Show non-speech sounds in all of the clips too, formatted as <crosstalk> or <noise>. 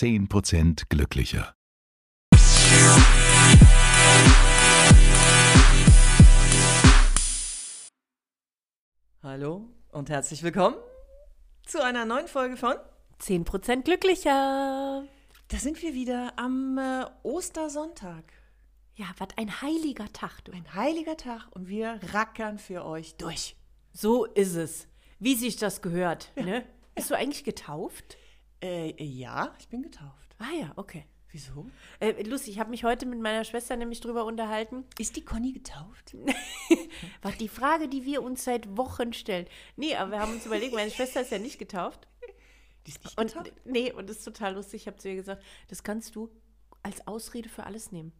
10% glücklicher. Hallo und herzlich willkommen zu einer neuen Folge von 10% glücklicher. Da sind wir wieder am äh, Ostersonntag. Ja, was ein heiliger Tag, du. Ein heiliger Tag und wir rackern für euch durch. So ist es. Wie sich das gehört, ne? Bist du eigentlich getauft? Äh, ja, ich bin getauft. Ah ja, okay. Wieso? Äh, lustig, ich habe mich heute mit meiner Schwester nämlich drüber unterhalten. Ist die Conny getauft? <laughs> Was die Frage, die wir uns seit Wochen stellen. Nee, aber wir haben uns überlegt, meine Schwester ist ja nicht getauft. Die ist nicht Und getauft? nee, und das ist total lustig. Ich habe zu ihr gesagt, das kannst du als Ausrede für alles nehmen.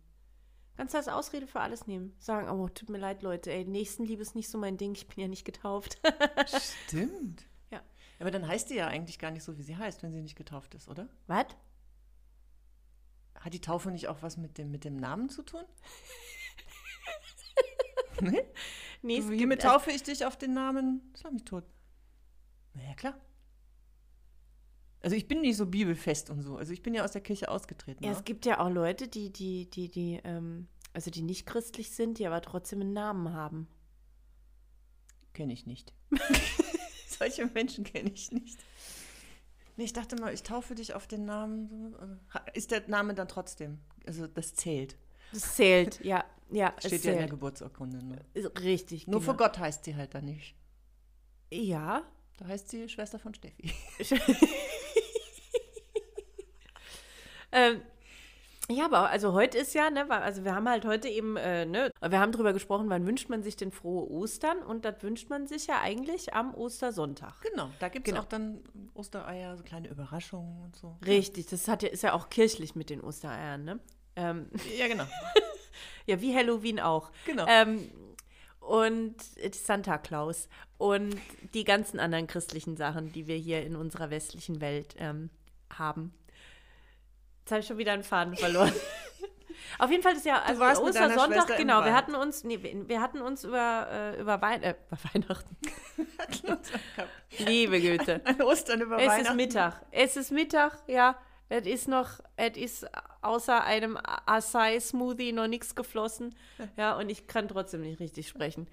Kannst du als Ausrede für alles nehmen. Sagen, oh, tut mir leid, Leute, ey, Nächstenliebe ist nicht so mein Ding, ich bin ja nicht getauft. <laughs> Stimmt. Aber dann heißt die ja eigentlich gar nicht so, wie sie heißt, wenn sie nicht getauft ist, oder? Was? Hat die Taufe nicht auch was mit dem, mit dem Namen zu tun? <laughs> nee? Nee, es Hiermit taufe ich dich auf den Namen Schlag mich tot. Na ja, klar. Also ich bin nicht so bibelfest und so. Also ich bin ja aus der Kirche ausgetreten. Ja, ne? es gibt ja auch Leute, die, die, die, die, ähm, also die nicht christlich sind, die aber trotzdem einen Namen haben. Kenne ich nicht. <laughs> Solche Menschen kenne ich nicht. Nee, ich dachte mal, ich taufe dich auf den Namen. Ist der Name dann trotzdem? Also das zählt. Das zählt, ja, ja, es Steht ja in der. Geburtsurkunde. Ne? Richtig, Nur genau. vor Gott heißt sie halt dann nicht. Ja. Da heißt sie Schwester von Steffi. <laughs> ähm, ja, aber also heute ist ja, ne, also wir haben halt heute eben, äh, ne, wir haben drüber gesprochen, wann wünscht man sich denn frohe Ostern und das wünscht man sich ja eigentlich am Ostersonntag. Genau, da gibt es Genau. auch dann Ostereier, so kleine Überraschungen und so. Richtig, das hat ja, ist ja auch kirchlich mit den Ostereiern, ne? Ähm, Ja, genau. <laughs> ja, wie Halloween auch. Genau. Ähm, und Santa Claus und die ganzen anderen christlichen Sachen, die wir hier in unserer westlichen Welt ähm, haben. Jetzt habe ich schon wieder einen Faden verloren. <laughs> Auf jeden Fall ist ja also Ostersonntag, genau. Wir hatten uns, nee, wir hatten uns über, äh, über, Wein, äh, über Weihnachten. <laughs> Liebe Güte. An Ostern über Es ist Weihnachten. Mittag. Es ist Mittag, ja. Es ist noch, es ist außer einem Acai-Smoothie noch nichts geflossen. Ja, und ich kann trotzdem nicht richtig sprechen.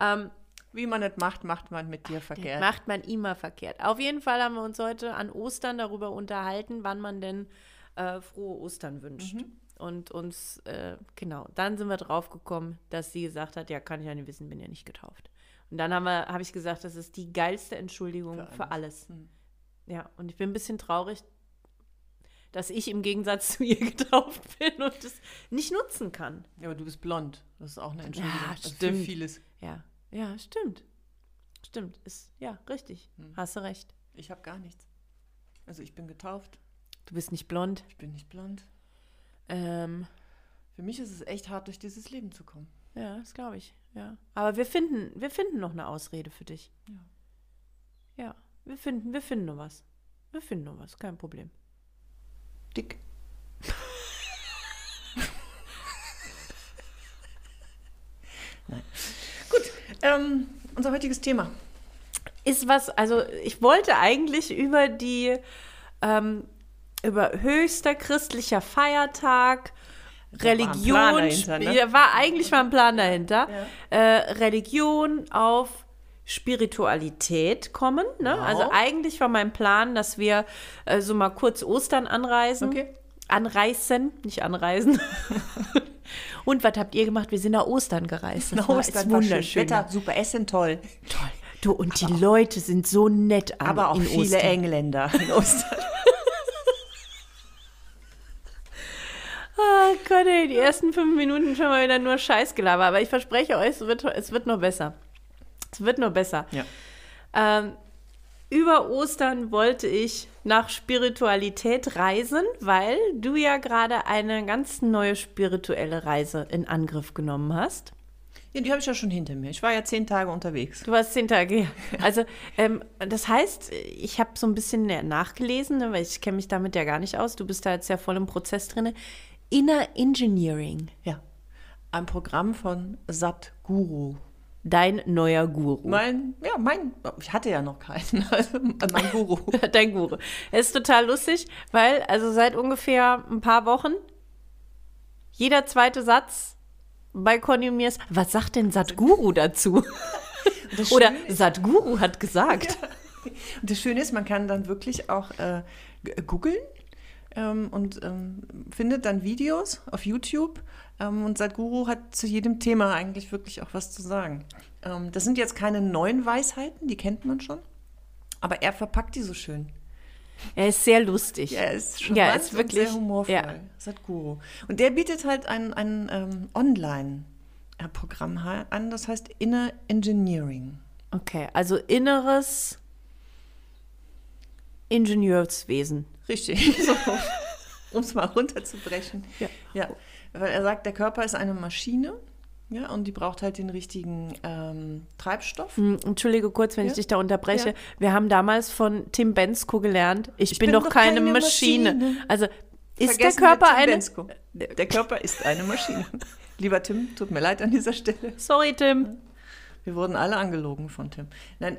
Ähm, Wie man es macht, macht man mit dir verkehrt. macht man immer verkehrt. Auf jeden Fall haben wir uns heute an Ostern darüber unterhalten, wann man denn äh, frohe Ostern wünscht. Mhm. Und uns, äh, genau, dann sind wir drauf gekommen, dass sie gesagt hat, ja, kann ich ja nicht wissen, bin ja nicht getauft. Und dann habe hab ich gesagt, das ist die geilste Entschuldigung Für für alles. Hm. Ja, und ich bin ein bisschen traurig, dass ich im Gegensatz <laughs> zu ihr getauft bin und es nicht nutzen kann. Ja, aber du bist blond. Das ist auch eine Entschuldigung. Ja, stimmt. Für vieles. Ja, ja, stimmt. Stimmt, ist, ja, richtig. Hm. Hast du recht. Ich habe gar nichts. Also ich bin getauft. Du bist nicht blond. Ich bin nicht blond. Ähm, Für mich ist es echt hart, durch dieses Leben zu kommen. ja, das glaube ich. Ja. Aber wir finden, wir finden noch eine Ausrede für dich. Ja. Ja, wir finden, wir finden noch was. Wir finden noch was, kein Problem. Dick. Nein. <laughs> Gut, ähm, unser heutiges Thema. ist was, also ich wollte eigentlich über die, ähm, über höchster christlicher Feiertag, Da war Religion, Plan dahinter, ne? ja, war eigentlich mal ein Plan dahinter, äh, Religion auf Spiritualität kommen. Ne? Wow. Also eigentlich war mein Plan, dass wir äh, so mal kurz Ostern anreisen. Okay. Anreißen, nicht anreisen. <laughs> Und was habt ihr gemacht? Wir sind nach Ostern gereist. Das war, ist wunderschön. Wetter, super, Essen toll. Toll. Du, und die Leute sind so nett an, Aber auch viele Ostern. Engländer in Ostern. <laughs> Ah Gott, ey, die ersten fünf Minuten schon mal wieder nur Scheißgelaber. Aber ich verspreche euch, es wird, es wird noch besser. Es wird noch besser. ja. Ähm, über Ostern wollte ich nach Spiritualität reisen, weil du ja gerade eine ganz neue spirituelle Reise in Angriff genommen hast. ja, die habe ich ja schon hinter mir. Ich war ja zehn Tage unterwegs. Du warst zehn Tage her. Also, ähm, das heißt, ich habe so ein bisschen nachgelesen, ne, weil ich kenne mich damit ja gar nicht aus. Du bist da jetzt ja voll im Prozess drin. Inner Engineering. Ja. Ein Programm von Satguru. dein neuer Guru. Mein, ja, mein, ich hatte ja noch keinen, <laughs> also mein Guru. <laughs> dein Guru. Es ist total lustig, weil also seit ungefähr ein paar Wochen jeder zweite Satz bei Konjumir ist, was sagt denn Satguru dazu? <laughs> Oder Satguru hat gesagt. Ja. Und das Schöne ist, man kann dann wirklich auch äh, googeln ähm, und ähm, findet dann Videos auf YouTube. Ähm, und Sadhguru hat zu jedem Thema eigentlich wirklich auch was zu sagen. Ähm, das sind jetzt keine neuen Weisheiten, die kennt man schon. Aber er verpackt die so schön. Er ist sehr lustig. Er ist schon ja, ist wirklich, sehr humorvoll. Ja. Sadhguru. Und der bietet halt ein, ein ähm, Online-Programm an, das heißt Inner Engineering. Okay, also inneres Ingenieurswesen. Richtig, <laughs> so, <laughs> um es mal runterzubrechen. Ja. ja. Weil er sagt, der Körper ist eine Maschine. Ja, und die braucht halt den richtigen ähm, Treibstoff. Hm, Entschuldige kurz, wenn ja. ich dich da unterbreche. Ja. Wir haben damals von Tim Bensko gelernt, ich, ich bin, bin, doch keine, keine Maschine. Maschine. Also ist Vergessen der Körper eine. Bensko. Der Körper ist eine Maschine. <laughs> Lieber Tim, tut mir leid an dieser Stelle. Sorry, Tim. Wir wurden alle angelogen von Tim. Nein,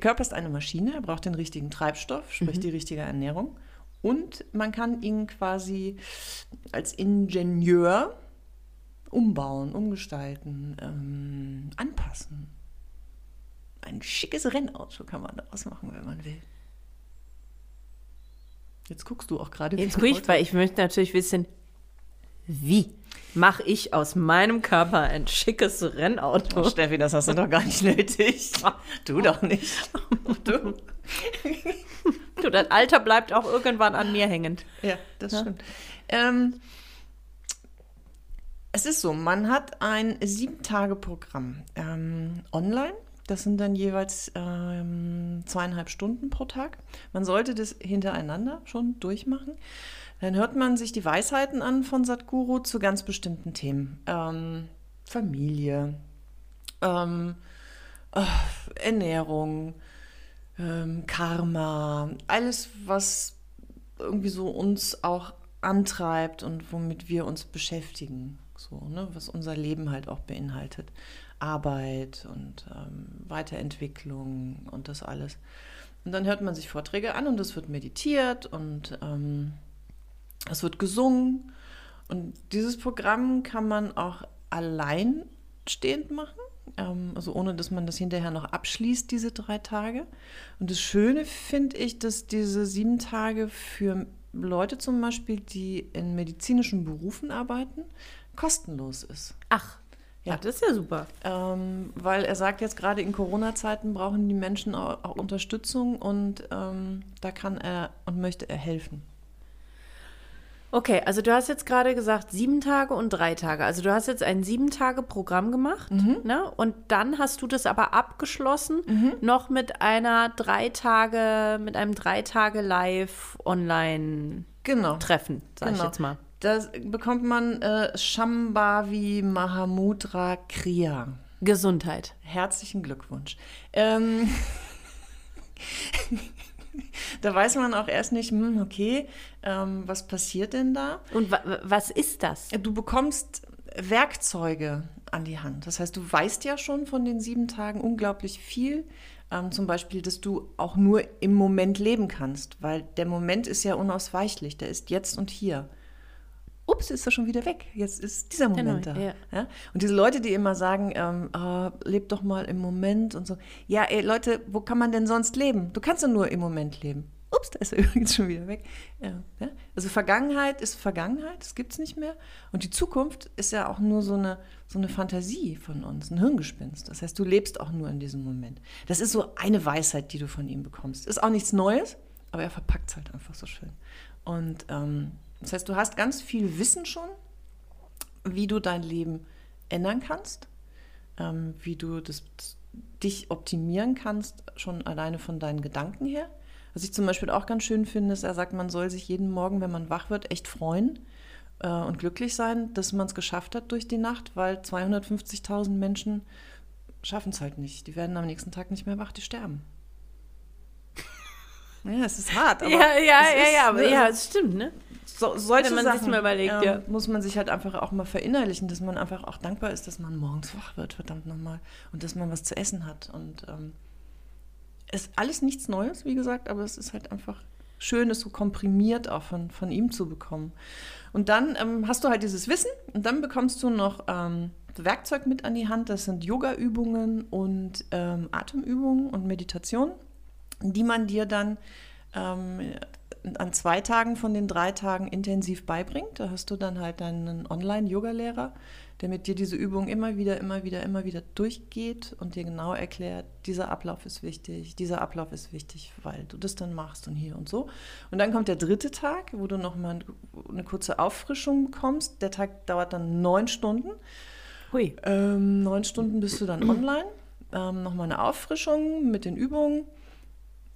Körper ist eine Maschine, er braucht den richtigen Treibstoff, sprich mhm. die richtige Ernährung. Und man kann ihn quasi als Ingenieur umbauen, umgestalten, ähm, anpassen. Ein schickes Rennauto kann man daraus machen, wenn man will. Jetzt guckst du auch gerade. Jetzt gucke ich, weil ich möchte natürlich wissen, wie mache ich aus meinem Körper ein schickes Rennauto? Oh, Steffi, das hast du doch gar nicht nötig. Du doch nicht. Du. du, dein Alter bleibt auch irgendwann an mir hängend. Ja, das ja? stimmt. Ähm, es ist so, man hat ein Sieben-Tage-Programm ähm, online. Das sind dann jeweils ähm, zweieinhalb Stunden pro Tag. Man sollte das hintereinander schon durchmachen. Dann hört man sich die Weisheiten an von Sadhguru zu ganz bestimmten Themen. Ähm, Familie, ähm, äh, Ernährung, ähm, Karma, alles, was irgendwie so uns auch antreibt und womit wir uns beschäftigen, so, ne, was unser Leben halt auch beinhaltet. Arbeit und ähm, Weiterentwicklung und das alles. Und dann hört man sich Vorträge an und es wird meditiert und ähm, es wird gesungen und dieses Programm kann man auch alleinstehend machen, ähm, also ohne dass man das hinterher noch abschließt, diese drei Tage. Und das Schöne finde ich, dass diese sieben Tage für Leute zum Beispiel, die in medizinischen Berufen arbeiten, kostenlos ist. Ach. Ja, das ist ja super. Ähm, weil er sagt jetzt gerade in Corona-Zeiten brauchen die Menschen auch, auch Unterstützung und ähm, da kann er und möchte er helfen. Okay, also du hast jetzt gerade gesagt sieben Tage und drei Tage. Also du hast jetzt ein sieben Tage Programm gemacht, mhm. ne? Und dann hast du das aber abgeschlossen mhm. noch mit einer drei Tage, mit einem drei Tage Live Online genau. Treffen, sag genau. ich jetzt mal. Da bekommt man äh, Shambhavi Mahamudra Kriya. Gesundheit. Herzlichen Glückwunsch. Ähm, <laughs> <laughs> da weiß man auch erst nicht, hm, okay, ähm, was passiert denn da? Und wa was ist das? Du bekommst Werkzeuge an die Hand. Das heißt, du weißt ja schon von den sieben Tagen unglaublich viel. Ähm, zum Beispiel, dass du auch nur im Moment leben kannst, weil der Moment ist ja unausweichlich, der ist jetzt und hier ups, ist er schon wieder weg. Jetzt ist dieser Moment genau, da. Ja. Ja? Und diese Leute, die immer sagen, ähm, oh, leb doch mal im Moment und so. Ja, ey, Leute, wo kann man denn sonst leben? Du kannst ja nur im Moment leben. Ups, da ist er <laughs> übrigens schon wieder weg. Ja? Also Vergangenheit ist Vergangenheit, das gibt es nicht mehr. Und die Zukunft ist ja auch nur so eine, so eine Fantasie von uns, ein Hirngespinst. Das heißt, du lebst auch nur in diesem Moment. Das ist so eine Weisheit, die du von ihm bekommst. Ist auch nichts Neues, aber er verpackt es halt einfach so schön. Und ähm, das heißt, du hast ganz viel Wissen schon, wie du dein Leben ändern kannst, ähm, wie du das, dich optimieren kannst, schon alleine von deinen Gedanken her. Was ich zum Beispiel auch ganz schön finde, ist, er sagt, man soll sich jeden Morgen, wenn man wach wird, echt freuen äh, und glücklich sein, dass man es geschafft hat durch die Nacht, weil 250.000 Menschen schaffen es halt nicht. Die werden am nächsten Tag nicht mehr wach, die sterben. Ja, es ist hart. Aber ja, ja, ja, ja, aber ne? ja, es stimmt, ne? so, solche Wenn man Sachen sich's mal überlegt, ähm, ja. muss man sich halt einfach auch mal verinnerlichen, dass man einfach auch dankbar ist, dass man morgens wach wird, verdammt nochmal. Und dass man was zu essen hat. Und ähm, ist alles nichts Neues, wie gesagt, aber es ist halt einfach schön, es so komprimiert auch von, von ihm zu bekommen. Und dann ähm, hast du halt dieses Wissen und dann bekommst du noch ähm, Werkzeug mit an die Hand. Das sind Yoga-Übungen und ähm, Atemübungen und Meditation, die man dir dann ähm, an zwei Tagen von den drei Tagen intensiv beibringt. Da hast du dann halt einen Online-Yoga-Lehrer, der mit dir diese Übung immer wieder, immer wieder, immer wieder durchgeht und dir genau erklärt, dieser Ablauf ist wichtig, dieser Ablauf ist wichtig, weil du das dann machst und hier und so. Und dann kommt der dritte Tag, wo du nochmal eine kurze Auffrischung bekommst. Der Tag dauert dann neun Stunden. Hui. Ähm, neun Stunden bist du dann online. Ähm, nochmal eine Auffrischung mit den Übungen.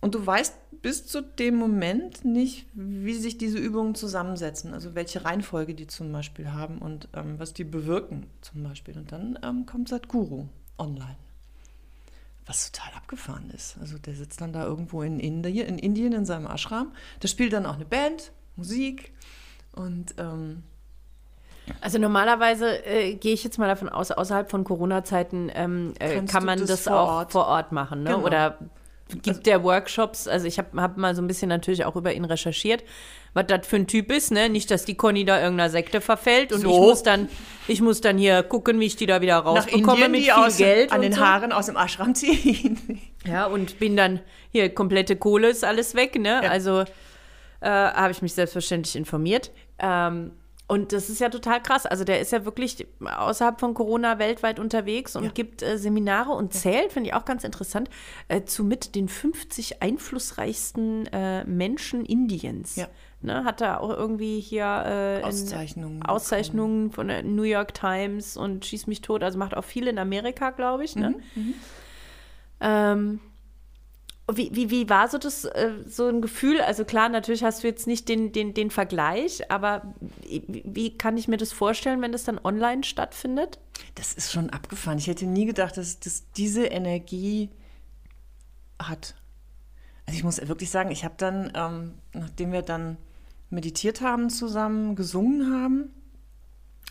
Und du weißt bis zu dem Moment nicht, wie sich diese Übungen zusammensetzen, also welche Reihenfolge die zum Beispiel haben und ähm, was die bewirken zum Beispiel. Und dann ähm, kommt Sadhguru online, was total abgefahren ist. Also der sitzt dann da irgendwo in, Indien, in Indien in seinem Ashram. Da spielt dann auch eine Band, Musik und ähm, Also normalerweise äh, gehe ich jetzt mal davon aus, außerhalb von Corona-Zeiten ähm, äh, kann man das das, vor auch Ort? vor Ort machen, ne? Genau. Oder gibt der Workshops, also ich habe hab mal so ein bisschen natürlich auch über ihn recherchiert, was das für ein Typ ist, ne? Nicht, dass die Conny da irgendeiner Sekte verfällt und So. ich muss dann, ich muss dann hier gucken, wie ich die da wieder rausbekomme Indien mit viel aus, Geld an und den so. Haaren aus dem Ashram ziehen. <laughs> Ja, und bin dann hier komplette Kohle ist alles weg, ne? Ja. Also äh, habe ich mich selbstverständlich informiert. Ähm, und das ist ja total krass. Also der ist ja wirklich außerhalb von Corona weltweit unterwegs und Ja. gibt äh, Seminare und zählt, finde ich auch ganz interessant, äh, zu mit den 50 einflussreichsten äh, Menschen Indiens. Ja. Ne, hat er auch irgendwie hier äh, Auszeichnungen. Auszeichnungen von der New York Times und schieß mich tot. Also macht auch viel in Amerika, glaube ich. Ne? Ähm, wie, wie, wie war so das, äh, so ein Gefühl? Also klar, natürlich hast du jetzt nicht den, den, den Vergleich, aber wie, wie kann ich mir das vorstellen, wenn das dann online stattfindet? Das ist schon abgefahren. Ich hätte nie gedacht, dass das diese Energie hat. Also ich muss wirklich sagen, ich habe dann, ähm, nachdem wir dann meditiert haben zusammen, gesungen haben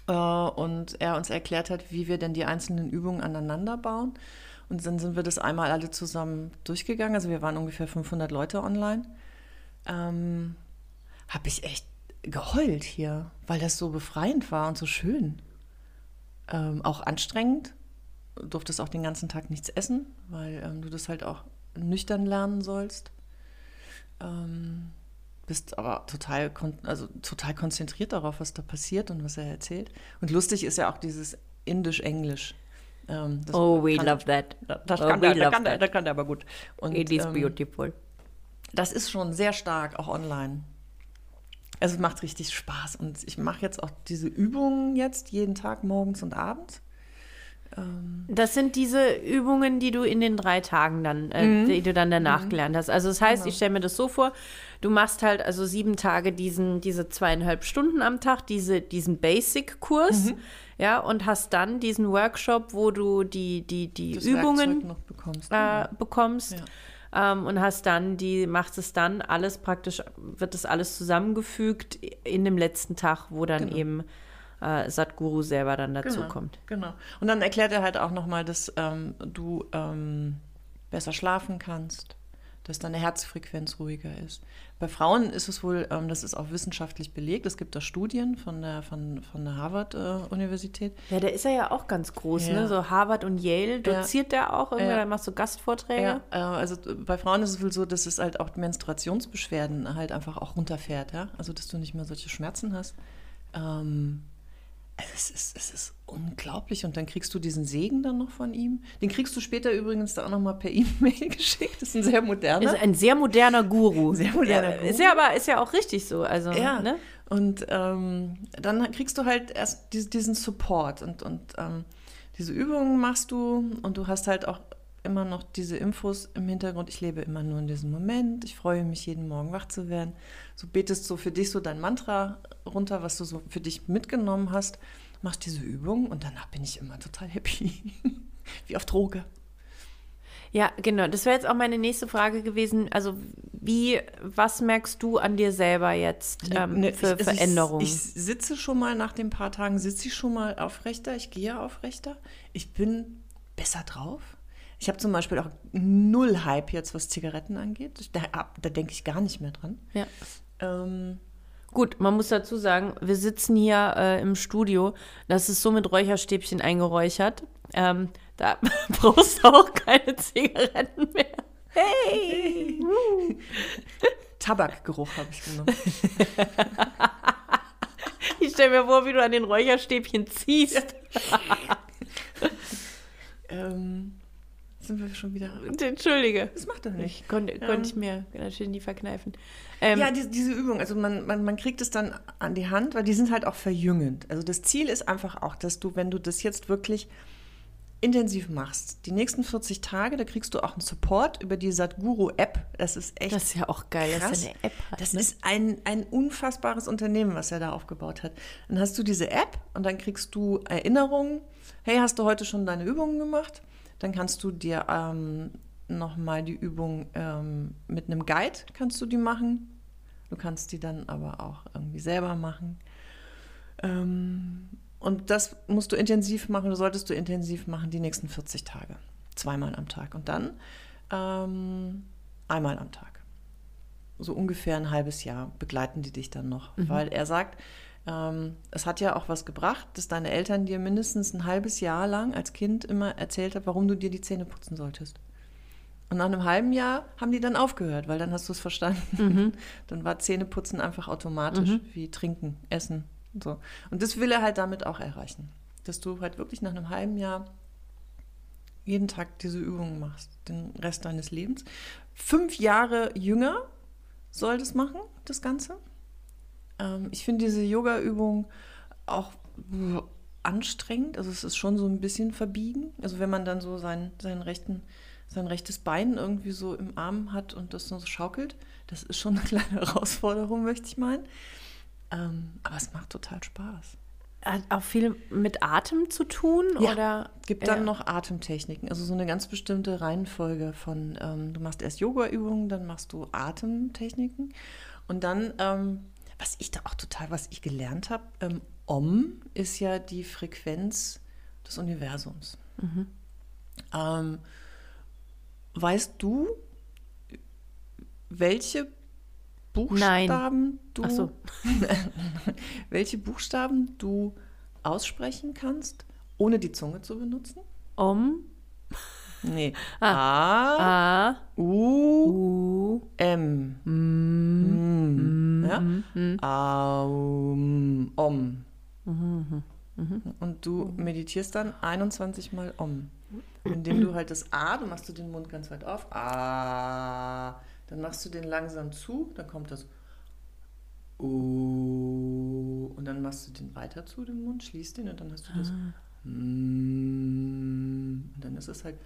äh, und er uns erklärt hat, wie wir denn die einzelnen Übungen aneinander bauen. Und dann sind wir das einmal alle zusammen durchgegangen. Also wir waren ungefähr 500 Leute online. Ähm, habe ich echt geheult hier, weil das so befreiend war und so schön ähm, auch anstrengend. Du durftest auch den ganzen Tag nichts essen, weil ähm, du das halt auch nüchtern lernen sollst. Ähm, bist aber total, also total konzentriert darauf, was da passiert und was er erzählt. Und lustig ist ja auch dieses Indisch-Englisch. Ähm, Oh, we kann- love that. Das Oh, kann, we der, der, love kann, der, that. der kann der aber gut. Und, It is ähm, beautiful. das ist schon sehr stark, auch online. Also es macht richtig Spaß. Und ich mache jetzt auch diese Übungen jetzt jeden Tag morgens und abends. Das sind diese Übungen, die du in den drei Tagen dann, äh, die du dann danach gelernt hast. Also das heißt, ich stelle mir das so vor, du machst halt also sieben Tage diesen, diese zweieinhalb Stunden am Tag, diese, diesen Basic-Kurs, ja, und hast dann diesen Workshop, wo du die, die, die Das Übungen bekommst. äh, bekommst. Ja. Ähm, und hast dann die, machst es dann alles praktisch, wird das alles zusammengefügt in dem letzten Tag, wo dann Genau. eben äh, Satguru selber dann dazu Genau, kommt. Genau. Und dann erklärt er halt auch nochmal, dass ähm, du ähm, besser schlafen kannst, dass deine Herzfrequenz ruhiger ist. Bei Frauen ist es wohl, ähm, das ist auch wissenschaftlich belegt, es gibt da Studien von der, von, von der Harvard-Universität. Ja, der ist ja ja auch ganz groß, Ja. ne? So Harvard und Yale Ja. doziert der auch irgendwie, Ja. da machst du Gastvorträge. Ja, äh, also äh, bei Frauen ist es wohl so, dass es halt auch Menstruationsbeschwerden halt einfach auch runterfährt, ja. Also dass du nicht mehr solche Schmerzen hast. Ähm, es ist, es ist unglaublich. Und dann kriegst du diesen Segen dann noch von ihm. Den kriegst du später übrigens da auch noch mal per <laughs> E-Mail geschickt. Das ist ein sehr moderner. Ist ein sehr moderner Guru. <laughs> Sehr moderner ja, Guru. Ist ja aber ist ja auch richtig so. Also, Ja, ne? und ähm, dann kriegst du halt erst dies- diesen Support und, und ähm, diese Übungen machst du und du hast halt auch immer noch diese Infos im Hintergrund. Ich lebe immer nur in diesem Moment. Ich freue mich, jeden Morgen wach zu werden. So betest so für dich so dein Mantra runter, was du so für dich mitgenommen hast. Machst diese Übung und danach bin ich immer total happy. <laughs> Wie auf Droge. Ja, genau. Das wäre jetzt auch meine nächste Frage gewesen. Also, wie, was merkst du an dir selber jetzt ähm, Ne, für ich- also Veränderungen? Ich, ich sitze schon mal nach den paar Tagen, sitze ich schon mal aufrechter, ich gehe aufrechter. Ich bin besser drauf. Ich habe zum Beispiel auch null Hype jetzt, was Zigaretten angeht. Da, da denke ich gar nicht mehr dran. ja. Ähm, Gut, man muss dazu sagen, wir sitzen hier äh, im Studio. Das ist so mit Räucherstäbchen eingeräuchert. Ähm, da <laughs> brauchst du auch keine Zigaretten mehr. Hey! <laughs> Tabakgeruch habe ich genommen. <laughs> Ich stelle mir vor, wie du an den Räucherstäbchen ziehst. ähm, sind wir schon wieder. Entschuldige. Das macht doch nicht. Ich konnte, konnte ich mir natürlich nie verkneifen. Ähm, Ja, diese, diese Übung, also man, man, man kriegt es dann an die Hand, weil die sind halt auch verjüngend. Also das Ziel ist einfach auch, dass du, wenn du das jetzt wirklich intensiv machst, die nächsten 40 Tage, da kriegst du auch einen Support über die Sadhguru-App. Das ist echt das ist ja auch geil, dass krass. er eine App hat. Das ne? ist ein, ein unfassbares Unternehmen, was er da aufgebaut hat. Dann hast du diese App und dann kriegst du Erinnerungen. Hey, hast du heute schon deine Übungen gemacht? Dann kannst du dir ähm, nochmal die Übung ähm, mit einem Guide, kannst du die machen. Du kannst die dann aber auch irgendwie selber machen. Ähm, und das musst du intensiv machen, solltest du intensiv machen die nächsten 40 Tage. Zweimal am Tag. Und dann ähm, einmal am Tag so ungefähr ein halbes Jahr begleiten die dich dann noch. Weil er sagt, es hat ja auch was gebracht, dass deine Eltern dir mindestens ein halbes Jahr lang als Kind immer erzählt haben, warum du dir die Zähne putzen solltest. Und nach einem halben Jahr haben die dann aufgehört, weil dann hast du es verstanden. <laughs> Dann war Zähneputzen einfach automatisch, wie trinken, essen und so. Und das will er halt damit auch erreichen. Dass du halt wirklich nach einem halben Jahr jeden Tag diese Übungen machst, den Rest deines Lebens. Fünf Jahre jünger soll das machen, das Ganze. Ähm, ich finde diese Yoga-Übung auch anstrengend. Also es ist schon so ein bisschen verbiegen. Also wenn man dann so seinen, seinen rechten, sein rechtes Bein irgendwie so im Arm hat und das so schaukelt, das ist schon eine kleine <laughs> Herausforderung, möchte ich meinen. Ähm, aber es macht total Spaß. Hat auch viel mit Atem zu tun? Ja, Oder? Gibt dann Ja. noch Atemtechniken, also so eine ganz bestimmte Reihenfolge von, ähm, du machst erst Yoga-Übungen, dann machst du Atemtechniken und dann, ähm, was ich da auch total, was ich gelernt habe, ähm, Om ist ja die Frequenz des Universums. Ähm, weißt du, welche Buchstaben du Ach so. <laughs> welche Buchstaben du aussprechen kannst, ohne die Zunge zu benutzen? Om, Nee. A, A, U, U, M. Mm. Ja? Aum, Om. Und du meditierst dann 21 Mal Om. Indem du halt das A, du machst du den Mund ganz weit auf, A, dann machst du den langsam zu, dann kommt das U, und dann machst du den weiter zu, den Mund, schließt den und dann hast du das Mm, und dann ist es halt.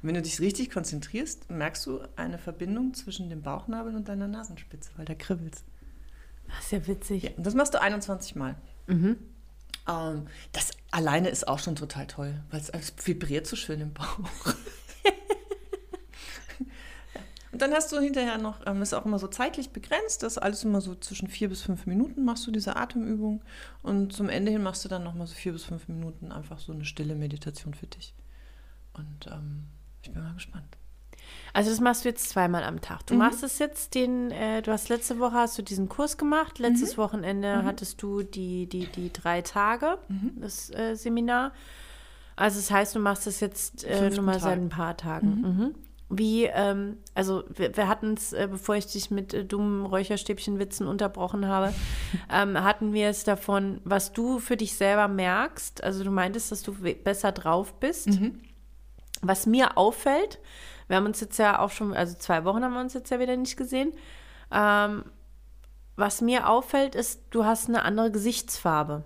Und wenn du dich richtig konzentrierst, merkst du eine Verbindung zwischen dem Bauchnabel und deiner Nasenspitze, weil da kribbelst. Das ist ja witzig. Ja, und das machst du 21 Mal. Mhm. Ähm, das alleine ist auch schon total toll, weil es vibriert so schön im Bauch. <laughs> Und dann hast du hinterher noch, ähm, ist auch immer so zeitlich begrenzt, das ist alles immer so zwischen vier bis fünf Minuten machst du diese Atemübung und zum Ende hin machst du dann nochmal so vier bis fünf Minuten einfach so eine stille Meditation für dich. Und ähm, ich bin mal gespannt. Also das machst du jetzt zweimal am Tag. Du machst es jetzt den, äh, du hast letzte Woche hast du diesen Kurs gemacht, letztes Wochenende hattest du die, die, die drei Tage, das äh, Seminar. Also das heißt, du machst es jetzt äh, Fünften nur mal Tag. seit ein paar Tagen. Mhm. Wie, ähm, also wir, wir hatten es, äh, bevor ich dich mit äh, dummen Räucherstäbchenwitzen unterbrochen habe, <laughs> ähm, hatten wir es davon, was du für dich selber merkst. Also du meintest, dass du besser drauf bist. Was mir auffällt, wir haben uns jetzt ja auch schon, also zwei Wochen haben wir uns jetzt ja wieder nicht gesehen. Ähm, was mir auffällt, ist, du hast eine andere Gesichtsfarbe.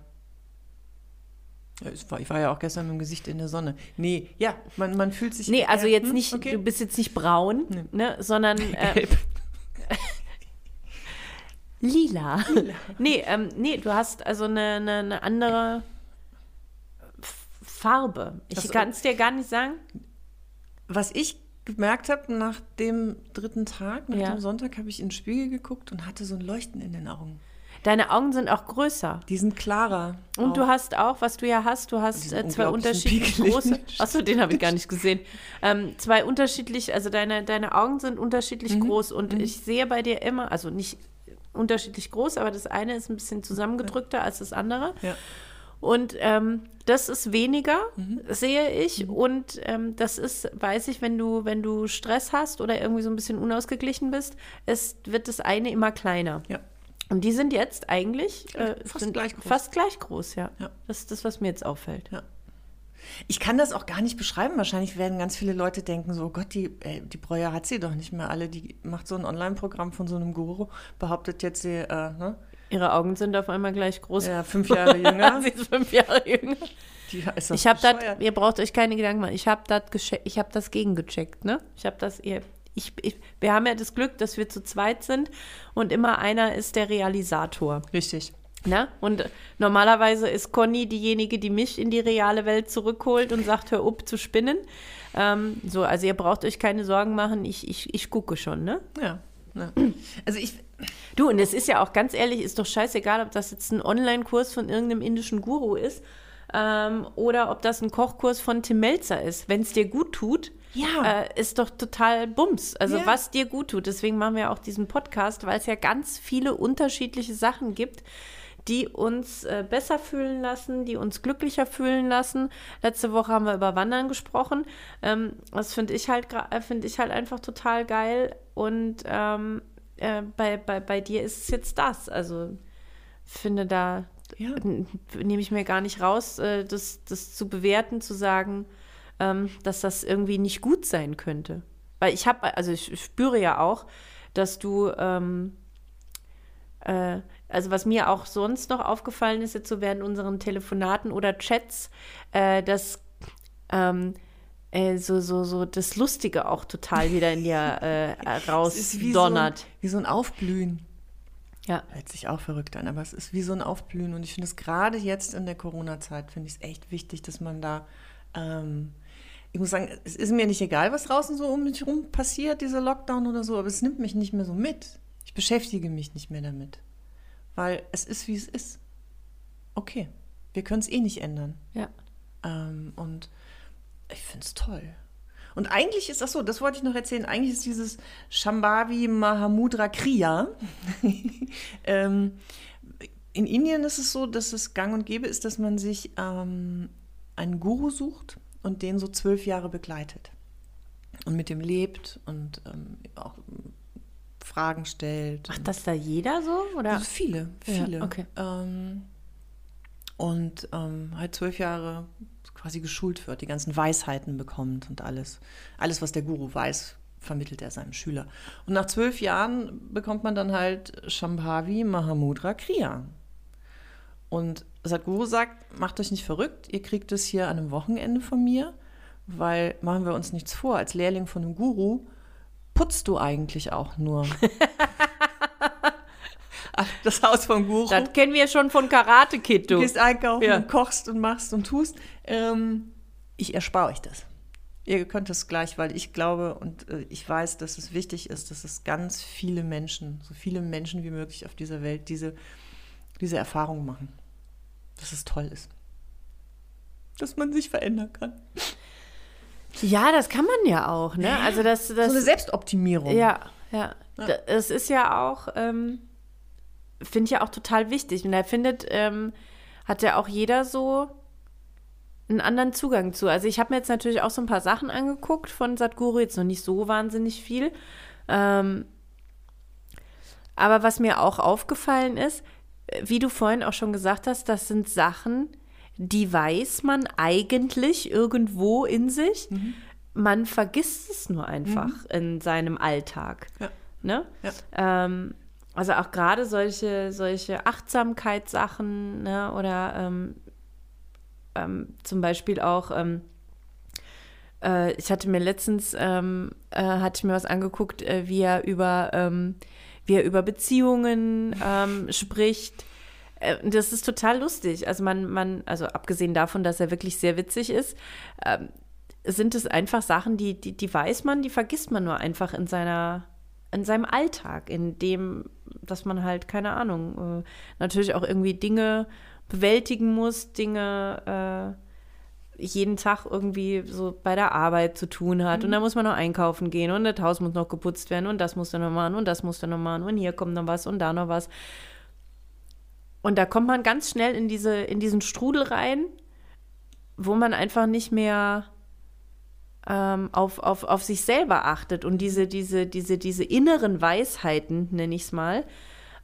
Ja, es war, ich war ja auch gestern mit dem Gesicht in der Sonne. Nee, ja, man, man fühlt sich. Nee, also Ja, jetzt hm, nicht, okay. du bist jetzt nicht braun, ne, sondern <laughs> äh, Gelb. <laughs> lila. nee, ähm, nee, du hast also eine, eine, eine andere Farbe. Ich kann es dir gar nicht sagen. Was ich gemerkt habe nach dem dritten Tag, nach Ja. dem Sonntag, habe ich in den Spiegel geguckt und hatte so ein Leuchten in den Augen. Deine Augen sind auch größer. Die sind klarer. Und auch. du hast auch, was du ja hast, du hast äh, zwei unterschiedlich große. <laughs> Achso, den habe ich gar nicht gesehen. Ähm, zwei unterschiedlich, also deine, deine Augen sind unterschiedlich Mhm. groß und ich sehe bei dir immer, also nicht unterschiedlich groß, aber das eine ist ein bisschen zusammengedrückter als das andere. Ja. Und ähm, das ist weniger, Mhm. sehe ich. Und ähm, das ist, weiß ich, wenn du, wenn du Stress hast oder irgendwie so ein bisschen unausgeglichen bist, es wird das eine immer kleiner. Ja. Und die sind jetzt eigentlich äh, Fast sind gleich groß. Fast gleich groß, ja. Ja. Das ist das, was mir jetzt auffällt. Ich kann das auch gar nicht beschreiben. Wahrscheinlich werden ganz viele Leute denken so, Gott, die, äh, die Breuer hat sie doch nicht mehr alle. Die macht so ein Online-Programm von so einem Guru, behauptet jetzt, sie, äh, ne? Ihre Augen sind auf einmal gleich groß. ja, fünf Jahre jünger. <laughs> Sie ist fünf Jahre jünger. Die ist Ich habe das, ihr braucht euch keine Gedanken machen. Ich habe das ich habe das gegengecheckt, ne? Ich habe das, ihr, ich, ich, wir haben ja das Glück, dass wir zu zweit sind und immer einer ist der Realisator. Richtig. Ne? Und normalerweise ist Conny diejenige, die mich in die reale Welt zurückholt und sagt, hör up zu spinnen. Ähm, so, also ihr braucht euch keine Sorgen machen, ich, ich, ich gucke schon, ne? Ja. ja. Also ich, Du, und es ist ja auch ganz ehrlich, ist doch scheißegal, ob das jetzt ein Online-Kurs von irgendeinem indischen Guru ist ähm, oder ob das ein Kochkurs von Tim Melzer ist. Wenn es dir gut tut, Ja. äh, ist doch total Bums. Also Ja. was dir gut tut. Deswegen machen wir auch diesen Podcast, weil es ja ganz viele unterschiedliche Sachen gibt, die uns äh, besser fühlen lassen, die uns glücklicher fühlen lassen. Letzte Woche haben wir über Wandern gesprochen. Ähm, das finde ich halt äh, finde ich halt einfach total geil. Und ähm, äh, bei, bei, bei dir ist es jetzt das. Also finde da ja. nehme ich mir gar nicht raus, äh, das, das zu bewerten, zu sagen, ähm, dass das irgendwie nicht gut sein könnte. Weil ich habe, also ich spüre ja auch, dass du, ähm, äh, also was mir auch sonst noch aufgefallen ist, jetzt so während unseren Telefonaten oder Chats, äh, dass ähm, äh, so, so, so das Lustige auch total wieder in dir äh, <laughs> ist wie so, ein, rausdonnert. wie so ein Aufblühen. Ja. Hört sich auch verrückt an, aber es ist wie so ein Aufblühen. Und ich finde es gerade jetzt in der Corona-Zeit, finde ich es echt wichtig, dass man da, ähm, ich muss sagen, es ist mir nicht egal, was draußen so um mich herum passiert, dieser Lockdown oder so, aber es nimmt mich nicht mehr so mit. Ich beschäftige mich nicht mehr damit. Weil es ist, wie es ist. Okay, wir können es eh nicht ändern. Ja. Ähm, und ich finde es toll. Und eigentlich ist das so, das wollte ich noch erzählen, eigentlich ist dieses Shambhavi Mahamudra Kriya. <laughs> ähm, in Indien ist es so, dass es gang und gäbe ist, dass man sich ähm, einen Guru sucht und den so zwölf Jahre begleitet. Und mit dem lebt und ähm, auch Fragen stellt. Macht das da jeder so? Oder? also viele, Ja, viele. okay. Ähm, und ähm, halt zwölf Jahre quasi geschult wird, die ganzen Weisheiten bekommt und alles. Alles, was der Guru weiß, vermittelt er seinem Schüler. Und nach zwölf Jahren bekommt man dann halt Shambhavi Mahamudra Kriya. Und Sadhguru sagt, macht euch nicht verrückt, ihr kriegt es hier an einem Wochenende von mir, weil machen wir uns nichts vor, als Lehrling von einem Guru putzt du eigentlich auch nur. <laughs> <laughs> das Haus vom Guru. Das kennen wir schon von Karate Kid, Du du. gehst einkaufen Ja. und kochst und machst und tust. Ähm, ich erspare euch das. Ihr könnt es gleich, weil ich glaube und äh, ich weiß, dass es wichtig ist, dass es ganz viele Menschen, so viele Menschen wie möglich auf dieser Welt diese, diese Erfahrung machen. Dass es toll ist. Dass man sich verändern kann. Ja, das kann man ja auch, ne? Also das, das so eine Selbstoptimierung. ja, ja. Ja. Es ist ja auch, ähm, finde ich ja auch total wichtig. Und da findet, ähm, hat ja auch jeder so einen anderen Zugang zu. Also ich habe mir jetzt natürlich auch so ein paar Sachen angeguckt von Sadhguru, jetzt noch nicht so wahnsinnig viel. Ähm, aber was mir auch aufgefallen ist, wie du vorhin auch schon gesagt hast, das sind Sachen, die weiß man eigentlich irgendwo in sich. Mhm. Man vergisst es nur einfach in seinem Alltag. Ja. Ne? Ja. Ähm, also auch gerade solche, solche Achtsamkeitssachen ne? oder ähm, ähm, zum Beispiel auch, ähm, äh, ich hatte mir letztens, ähm, äh, hatte ich mir was angeguckt, äh, wie er über, ähm, wie er über Beziehungen ähm, spricht. äh, das ist total lustig. Also man, man, also abgesehen davon, dass er wirklich sehr witzig ist, ähm, sind es einfach Sachen, die, die, die weiß man, die vergisst man nur einfach in seiner, in seinem Alltag, in dem, dass man halt, keine Ahnung, äh, natürlich auch irgendwie Dinge bewältigen muss, Dinge äh, jeden Tag irgendwie so bei der Arbeit zu tun hat. Mhm. Und da muss man noch einkaufen gehen und das Haus muss noch geputzt werden und das muss dann noch machen und das muss dann noch machen und hier kommt noch was und da noch was. Und da kommt man ganz schnell in, diese, in diesen Strudel rein, wo man einfach nicht mehr ähm, auf, auf, auf sich selber achtet und diese, diese, diese, diese inneren Weisheiten, nenne ich es mal,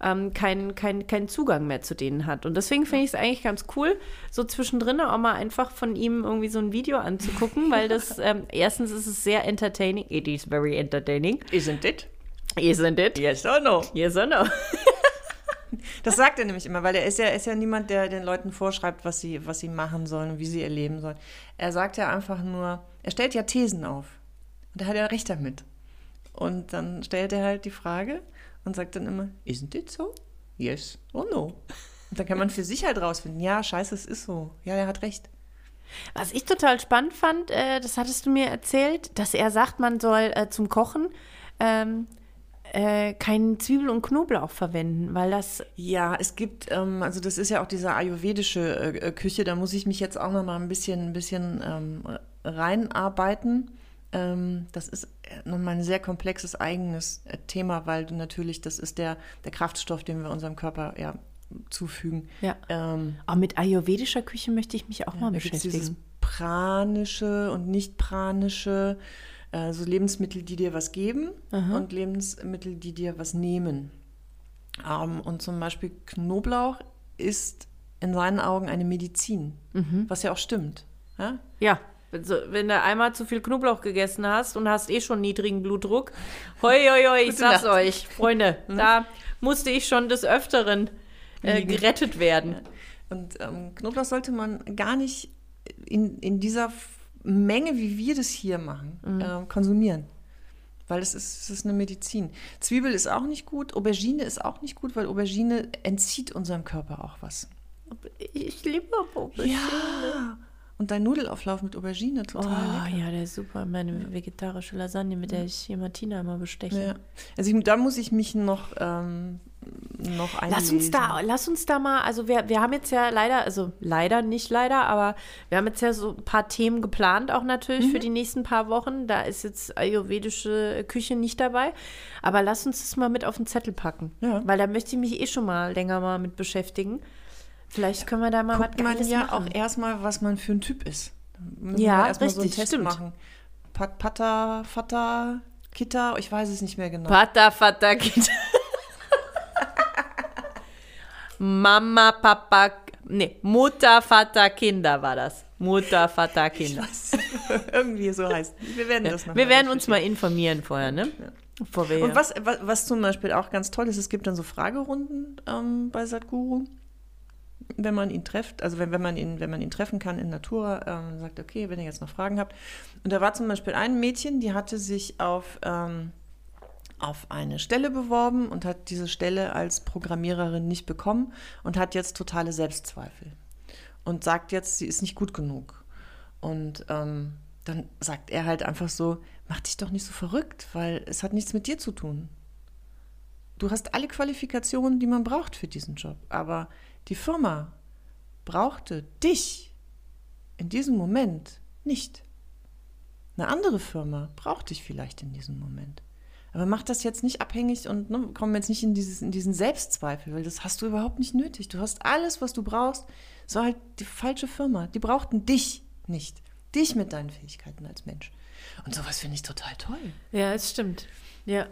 ähm, keinen kein, kein Zugang mehr zu denen hat. Und deswegen finde ich es eigentlich ganz cool, so zwischendrin auch mal einfach von ihm irgendwie so ein Video anzugucken, weil das, <laughs> ähm, erstens ist es sehr entertaining. It is very entertaining. Isn't it? Isn't it? Yes or no? Yes or no? <laughs> Das sagt er nämlich immer, weil er ist ja, ist ja niemand, der den Leuten vorschreibt, was sie, was sie machen sollen und wie sie ihr Leben sollen. Er sagt ja einfach nur, er stellt ja Thesen auf. Und da hat er recht damit. Und dann stellt er halt die Frage und sagt dann immer, isn't it so? Yes or no? Und dann kann man für sich halt rausfinden, ja, scheiße, es ist so. Ja, er hat recht. Was ich total spannend fand, äh, das hattest du mir erzählt, dass er sagt, man soll äh, zum Kochen ähm, äh, keinen Zwiebel und Knoblauch verwenden, weil das. Ja, es gibt, ähm, also das ist ja auch diese ayurvedische äh, äh, Küche, da muss ich mich jetzt auch noch mal ein bisschen, ein bisschen ähm, reinarbeiten. Ähm, das ist äh, nochmal ein sehr komplexes eigenes äh, Thema, weil natürlich, das ist der, der Kraftstoff, den wir unserem Körper ja zufügen. Ja. Ähm, Aber mit ayurvedischer Küche möchte ich mich auch ja, mal beschäftigen. Dieses pranische und nicht pranische äh, so Lebensmittel, die dir was geben Aha. und Lebensmittel, die dir was nehmen. Ähm, und zum Beispiel Knoblauch ist in seinen Augen eine Medizin, mhm. was ja auch stimmt. Ja, ja. Also, wenn du einmal zu viel Knoblauch gegessen hast und hast eh schon niedrigen Blutdruck, hoi, hoi, hoi, ich sag's euch, Freunde, mhm. da musste ich schon des Öfteren äh, gerettet werden. Und ähm, Knoblauch sollte man gar nicht in, in dieser Menge, wie wir das hier machen, mhm. äh, konsumieren. Weil es ist, es ist eine Medizin. Zwiebel ist auch nicht gut, Aubergine ist auch nicht gut, weil Aubergine entzieht unserem Körper auch was. Ich liebe Aubergine. Ja. Und dein Nudelauflauf mit Aubergine, total. Oh, lecker. ja, der ist super. Meine vegetarische Lasagne, mit der ich hier Martina immer besteche. Ja. Also ich, da muss ich mich noch ähm, noch einlesen. Lass uns da, lass uns da mal, also wir, wir haben jetzt ja leider, also leider, nicht leider, aber wir haben jetzt ja so ein paar Themen geplant, auch natürlich mhm. für die nächsten paar Wochen. Da ist jetzt ayurvedische Küche nicht dabei. Aber lass uns das mal mit auf den Zettel packen. Ja. Weil da möchte ich mich eh schon mal länger mal mit beschäftigen. Vielleicht können wir da mal Guckt was man ja machen. auch erstmal, was man für ein Typ ist. ja, erstmal so einen Test stimmt. machen. Pat, Pata, Fata, Kita, ich weiß es nicht mehr genau. Pata, Fata, Kita. <laughs> Mama, Papa, nee, Mutter, Vater, Kinder war das. Mutter, Vater, Kinder. <laughs> Irgendwie so heißt. Wir werden das noch Wir werden uns mal informieren vorher, ne? Ja. Und was, was, was, zum Beispiel auch ganz toll ist, es gibt dann so Fragerunden ähm, bei Sadhguru, wenn man ihn trifft, also wenn, wenn, man, ihn, wenn man ihn treffen kann in Natura, ähm, sagt, okay, wenn ihr jetzt noch Fragen habt. Und da war zum Beispiel ein Mädchen, die hatte sich auf ähm, auf eine Stelle beworben und hat diese Stelle als Programmiererin nicht bekommen und hat jetzt totale Selbstzweifel und sagt jetzt, sie ist nicht gut genug. Und ähm, dann sagt er halt einfach so, mach dich doch nicht so verrückt, weil es hat nichts mit dir zu tun. Du hast alle Qualifikationen, die man braucht für diesen Job, aber die Firma brauchte dich in diesem Moment nicht. Eine andere Firma braucht dich vielleicht in diesem Moment. Aber mach das jetzt nicht abhängig und ne, komm jetzt nicht in, dieses, in diesen Selbstzweifel, weil das hast du überhaupt nicht nötig. Du hast alles, was du brauchst. Es war halt die falsche Firma. Die brauchten dich nicht. Dich mit deinen Fähigkeiten als Mensch. Und sowas finde ich total toll. Ja, es stimmt. Ja.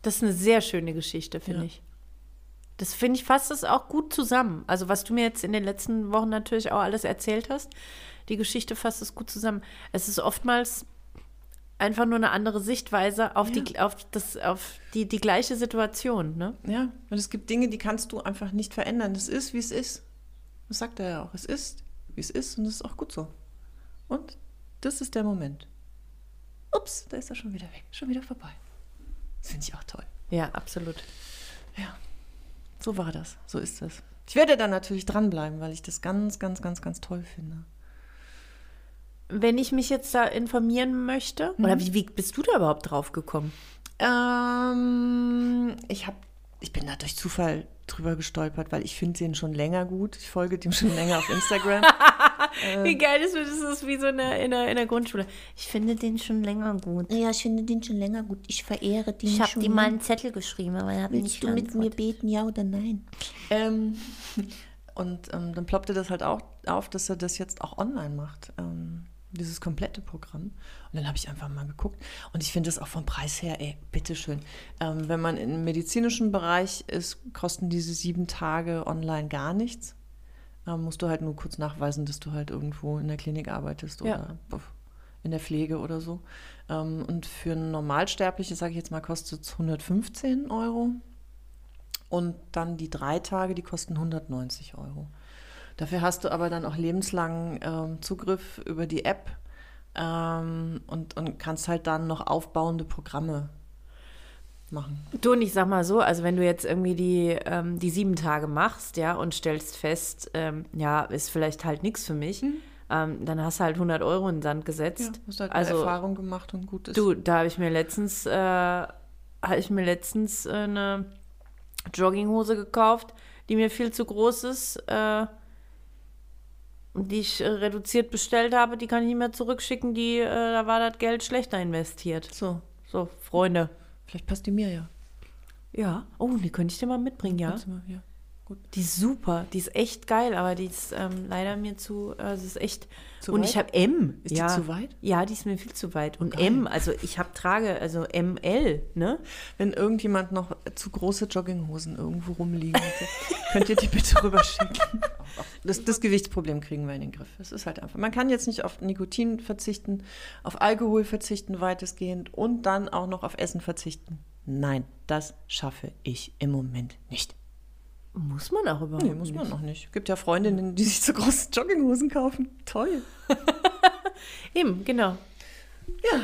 Das ist eine sehr schöne Geschichte, finde ja. ich. Das finde ich fasst es auch gut zusammen. Also, was du mir jetzt in den letzten Wochen natürlich auch alles erzählt hast, die Geschichte fasst es gut zusammen. Es ist oftmals einfach nur eine andere Sichtweise auf, ja. die, auf, das, auf die, die gleiche Situation. Ne? Ja, und es gibt Dinge, die kannst du einfach nicht verändern. Es ist, wie es ist. Das sagt er ja auch. Es ist, wie es ist und es ist auch gut so. Und das ist der Moment. Ups, da ist er schon wieder weg, schon wieder vorbei. Das finde ich auch toll. Ja, absolut. Ja, so war das, so ist es. Ich werde da natürlich dranbleiben, weil ich das ganz, ganz, ganz, ganz toll finde. Wenn ich mich jetzt da informieren möchte, Mhm. oder wie, wie bist du da überhaupt drauf gekommen? Ähm, ich habe, ich bin da durch Zufall drüber gestolpert, weil ich finde den schon länger gut. Ich folge dem schon länger auf Instagram. <laughs> Wie geil ist das? Das ist wie so eine, in, der, in der Grundschule. Ich finde den schon länger gut. Ja, ich finde den schon länger gut. Ich verehre den Ich habe schon. ihm mal einen Zettel geschrieben, aber er hat mir nicht Willst du mit mir beten, ja oder nein? ähm, <laughs> und ähm, dann ploppte das halt auch auf, dass er das jetzt auch online macht. Ähm, dieses komplette Programm. Und dann habe ich einfach mal geguckt. Und ich finde das auch vom Preis her, ey, bitteschön. Ähm, wenn man im medizinischen Bereich ist, kosten diese sieben Tage online gar nichts. Ähm, musst du halt nur kurz nachweisen, dass du halt irgendwo in der Klinik arbeitest Ja. oder in der Pflege oder so. Ähm, und für ein Normalsterbliches, sage ich jetzt mal, kostet es 115 Euro. Und dann die drei Tage, die kosten 190 Euro. Dafür hast du aber dann auch lebenslangen ähm, Zugriff über die App ähm, und, und kannst halt dann noch aufbauende Programme machen. Du und ich sag mal so, also wenn du jetzt irgendwie die, ähm, die sieben Tage machst, ja, und stellst fest, ähm, ja, ist vielleicht halt nichts für mich, ähm, dann hast du halt 100 Euro in den Sand gesetzt. hast halt also, Erfahrung gemacht und gut ist. Du, da habe ich mir letztens, äh, habe ich mir letztens äh, eine Jogginghose gekauft, die mir viel zu groß ist, äh, die ich äh, reduziert bestellt habe, die kann ich nicht mehr zurückschicken, die, äh, da war das Geld schlechter investiert. so, So, Freunde. Vielleicht passt die mir ja. Ja. Oh, die könnte ich dir mal mitbringen, ja. Mal, ja. Die ist super, die ist echt geil, aber die ist ähm, leider mir zu, sie ist echt. Zu und weit? ich habe M. Ist die ja. zu weit? Ja, die ist mir viel zu weit. Und Geil. M, also ich habe trage, also ML, ne? Wenn irgendjemand noch zu große Jogginghosen irgendwo rumliegen hätte, könnt ihr die bitte rüberschicken. <laughs> Das, das Gewichtsproblem kriegen wir in den Griff. Es ist halt einfach. Man kann jetzt nicht auf Nikotin verzichten, auf Alkohol verzichten weitestgehend und dann auch noch auf Essen verzichten. Nein, das schaffe ich im Moment nicht. Muss man auch überhaupt Nee, muss man noch nicht. Gibt ja Freundinnen, die sich zu große Jogginghosen kaufen. Toll. <laughs> Eben, genau. Ja,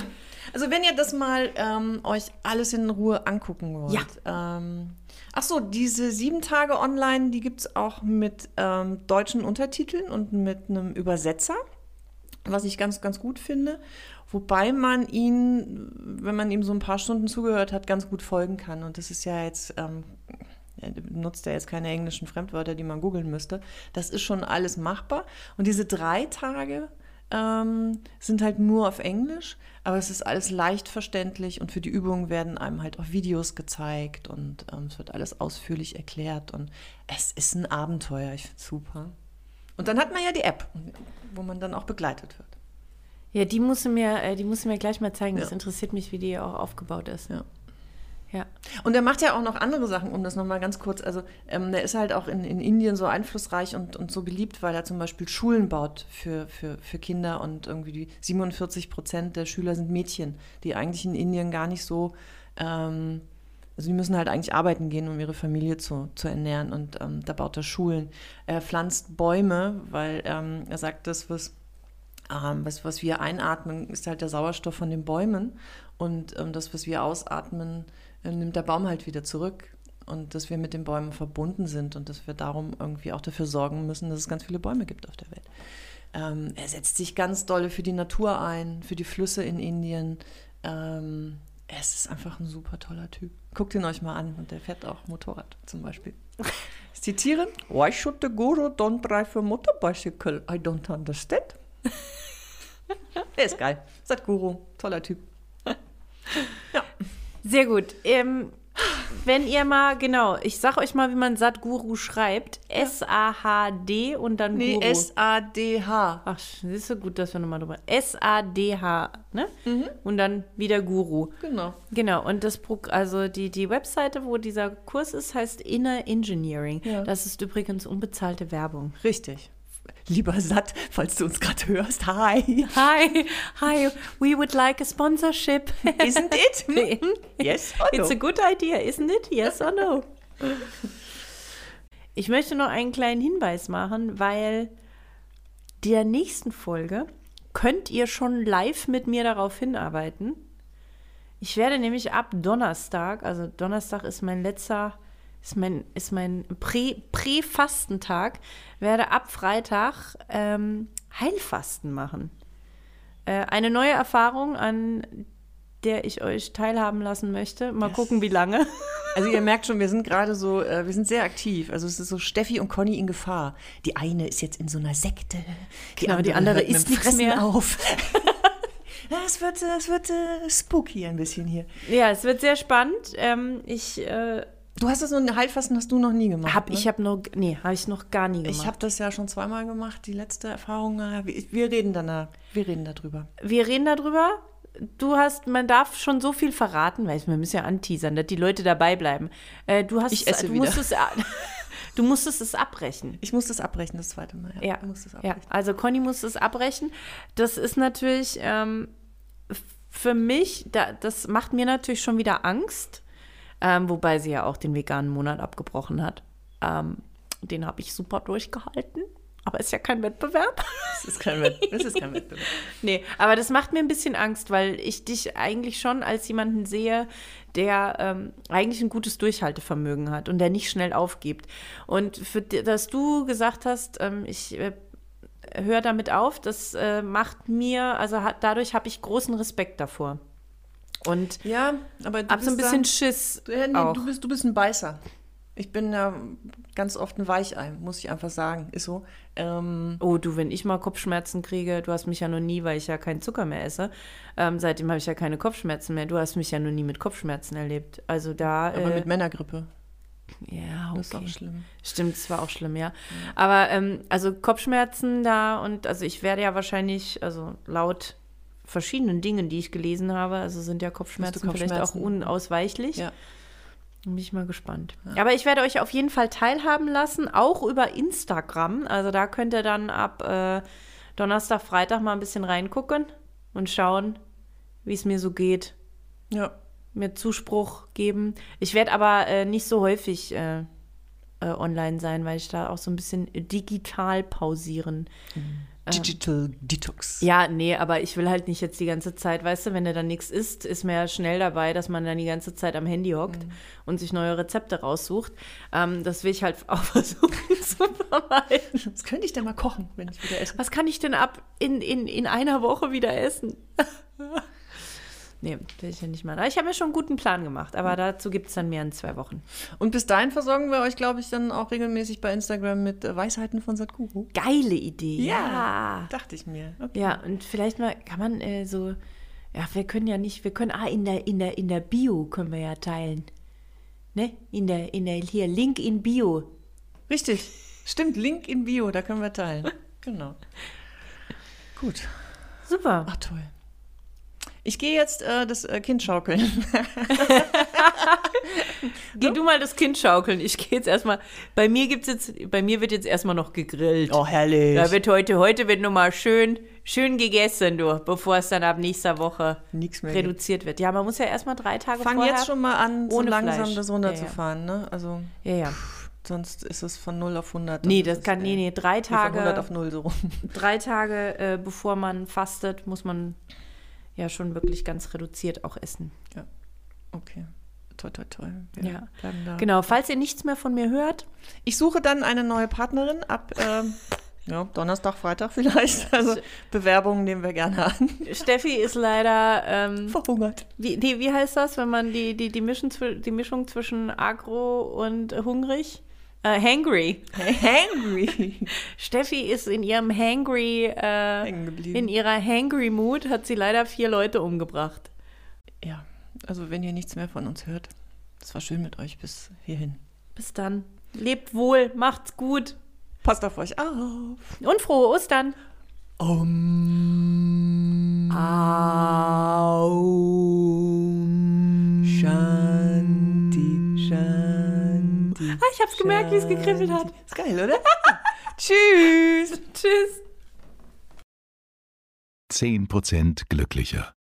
also wenn ihr das mal ähm, euch alles in Ruhe angucken wollt. Ja. Ähm, ach so, diese sieben Tage online, die gibt es auch mit ähm, deutschen Untertiteln und mit einem Übersetzer, was ich ganz, ganz gut finde. Wobei man ihn, wenn man ihm so ein paar Stunden zugehört hat, ganz gut folgen kann. Und das ist ja jetzt, ähm, benutzt ja jetzt keine englischen Fremdwörter, die man googeln müsste. Das ist schon alles machbar. Und diese drei Tage ähm, sind halt nur auf Englisch, aber es ist alles leicht verständlich und für die Übungen werden einem halt auch Videos gezeigt und ähm, es wird alles ausführlich erklärt und es ist ein Abenteuer. Ich finde es super. Und dann hat man ja die App, wo man dann auch begleitet wird. Ja, die musst du mir, äh, die musst du mir gleich mal zeigen. Das Ja. interessiert mich, wie die auch aufgebaut ist. Ja. Ja. Und er macht ja auch noch andere Sachen, um das nochmal ganz kurz. Also, ähm, der ist halt auch in, in Indien so einflussreich und, und so beliebt, weil er zum Beispiel Schulen baut für, für, für Kinder und irgendwie die 47 Prozent der Schüler sind Mädchen, die eigentlich in Indien gar nicht so. Ähm, also, die müssen halt eigentlich arbeiten gehen, um ihre Familie zu, zu ernähren. Und ähm, da baut er Schulen. Er pflanzt Bäume, weil ähm, er sagt, das, was ähm, was, was wir einatmen, ist halt der Sauerstoff von den Bäumen. Und ähm, das, was wir ausatmen, äh, nimmt der Baum halt wieder zurück. Und dass wir mit den Bäumen verbunden sind und dass wir darum irgendwie auch dafür sorgen müssen, dass es ganz viele Bäume gibt auf der Welt. Ähm, er setzt sich ganz dolle für die Natur ein, für die Flüsse in Indien. Ähm, es ist einfach ein super toller Typ. Guckt ihn euch mal an und der fährt auch Motorrad zum Beispiel. Ich zitiere: Why should the guru don't drive a motorbicycle? I don't understand. Der <laughs> ist geil. Sadhguru, toller Typ. <laughs> Sehr gut. Ähm, wenn ihr mal, genau, ich sag euch mal, wie man Sadhguru schreibt. S-A-H-D und dann Nee, Guru. S-A-D-H. Ach, siehst du, gut, dass wir nochmal drüber. S-A-D-H, ne? Und dann wieder Guru. Genau. Genau, und das also die, die Webseite, wo dieser Kurs ist, heißt Inner Engineering. Ja. Das ist übrigens unbezahlte Werbung. Richtig. Lieber Satt, falls du uns gerade hörst, hi. Hi, hi, we would like a sponsorship. Isn't it? <laughs> Yes or no? It's a good idea, isn't it? Yes or no? Ich möchte noch einen kleinen Hinweis machen, weil der nächsten Folge könnt ihr schon live mit mir darauf hinarbeiten. Ich werde nämlich ab Donnerstag, also Donnerstag ist mein letzter ist mein, ist mein Prä- Prä-Fastentag, werde ab Freitag ähm, Heilfasten machen. Äh, eine neue Erfahrung, an der ich euch teilhaben lassen möchte. Mal Yes. gucken, wie lange. <laughs> Also ihr merkt schon, wir sind gerade so, äh, wir sind sehr aktiv. Also es ist so Steffi und Conny in Gefahr. Die eine ist jetzt in so einer Sekte, die Genau, die andere hört mit isst nichts mehr. auf. <laughs> Es wird, es wird äh, spooky ein bisschen hier. Ja, es wird sehr spannend. Ähm, ich äh, Du hast das noch, Heilfasten hast du noch nie gemacht. habe ne? ich habe noch nee, habe ich noch gar nie gemacht. Ich habe das ja schon zweimal gemacht, die letzte Erfahrung. äh, Wir reden danach, wir reden darüber. wir reden darüber. Du hast, man darf schon so viel verraten, weil wir müssen ja anteasern, dass die Leute dabei bleiben. Äh, du hast, Ich esse du wieder. musstest, <laughs> du musstest es abbrechen. Ich muss das abbrechen, das zweite Mal. Ja, ja, abbrechen. also Conny muss es abbrechen. Das ist natürlich ähm, für mich, da, das macht mir natürlich schon wieder Angst, ähm, wobei sie ja auch den veganen Monat abgebrochen hat. Ähm, den habe ich super durchgehalten, aber ist ja kein Wettbewerb. Das ist kein, Wett das ist kein Wettbewerb. <laughs> Nee, aber das macht mir ein bisschen Angst, weil ich dich eigentlich schon als jemanden sehe, der ähm, eigentlich ein gutes Durchhaltevermögen hat und der nicht schnell aufgibt. Und für, dass du gesagt hast, ähm, ich äh, höre damit auf, das äh, macht mir, also hat, dadurch habe ich großen Respekt davor. Und Ja, aber du habe so ein bisschen da- Schiss Du, ja, nee, auch. du, bist, du bist ein Beißer. Ich bin ja ganz oft ein Weichei, muss ich einfach sagen. Ist so. Ähm, Oh, du, wenn ich mal Kopfschmerzen kriege, du hast mich ja noch nie, weil ich ja keinen Zucker mehr esse. Ähm, seitdem habe ich ja keine Kopfschmerzen mehr. Du hast mich ja noch nie mit Kopfschmerzen erlebt. Also da. aber äh, mit Männergrippe. ja, Das ist okay. auch schlimm. Stimmt, das war auch schlimm, ja. Aber ähm, also Kopfschmerzen da und also ich werde ja wahrscheinlich, also laut verschiedenen Dingen, die ich gelesen habe, also sind ja Kopfschmerzen, vielleicht auch Kopfschmerzen. unausweichlich. Ja. Bin ich mal gespannt. Aber ich werde euch auf jeden Fall teilhaben lassen, auch über Instagram. Also da könnt ihr dann ab äh, Donnerstag, Freitag mal ein bisschen reingucken und schauen, wie es mir so geht Ja. mir Zuspruch geben. Ich werde aber äh, nicht so häufig äh, äh, online sein, weil ich da auch so ein bisschen digital pausieren. Digital Detox. Ja, nee, aber ich will halt nicht jetzt die ganze Zeit, weißt du, wenn du dann nichts isst, ist mir ja schnell dabei, dass man dann die ganze Zeit am Handy hockt und sich neue Rezepte raussucht. Ähm, das will ich halt <laughs> auch versuchen <laughs> zu vermeiden. Was könnte ich denn mal kochen, wenn ich wieder esse? Was kann ich denn ab in, in, in einer Woche wieder essen? <laughs> nee, will ich ja nicht machen. Aber ich habe mir schon einen guten Plan gemacht, aber dazu gibt es dann mehr in zwei Wochen. Und bis dahin versorgen wir euch, glaube ich, dann auch regelmäßig bei Instagram mit äh, Weisheiten von Sadhguru. Geile Idee. Ja. Dachte ich mir. Okay. Ja, und vielleicht mal kann man äh, so, ja, wir können ja nicht, wir können, ah, in der, in der, in der Bio können wir ja teilen. Ne? In der, in der, hier, Link in Bio. Richtig. Stimmt, Link in Bio, da können wir teilen. genau. Gut. Super. Ach, toll. Ich gehe jetzt äh, das äh, Kind schaukeln. <laughs> Geh du mal das Kind schaukeln. Ich gehe jetzt erstmal, bei mir gibt's jetzt, bei mir wird jetzt erstmal noch gegrillt. Oh, herrlich. Da wird heute, heute wird nochmal schön, schön gegessen, du, bevor es dann ab nächster Woche Nichts mehr. reduziert wird. Ja, man muss ja erstmal drei Tage Fang vorher. jetzt schon mal an, so ohne langsam Fleisch. das Ja, runterzufahren. Ne? Also Ja, ja. sonst ist es von 0 auf 100. Nee, das ist kann, es, nee, äh, nee, drei nee, Von 100 Tage, auf 0 so rum. drei Tage äh, bevor man fastet, muss man ja schon wirklich ganz reduziert auch essen. Okay. Toll, toll, toll. Ja. da. Genau, falls ihr nichts mehr von mir hört, Ich suche dann eine neue Partnerin ab ähm, <laughs> ja, Donnerstag, Freitag vielleicht. Also Bewerbungen nehmen wir gerne an. Steffi ist leider, ähm, Verhungert. wie, nee, wie heißt das, wenn man die, die, die, Mischung, die Mischung zwischen agro und hungrig? Äh, hangry. Hangry. <laughs> Steffi ist in ihrem hangry, äh, in ihrer hangry Mood hat sie leider vier Leute umgebracht. Ja, also wenn ihr nichts mehr von uns hört, es war schön mit euch bis hierhin. Bis dann. Lebt wohl, macht's gut Passt auf euch auf. und frohe Ostern. Om. Shanti, Shanti. Ah, ich hab's gemerkt, wie es gekribbelt hat. Ist geil, oder? <laughs> Tschüss. Tschüss. 10% glücklicher.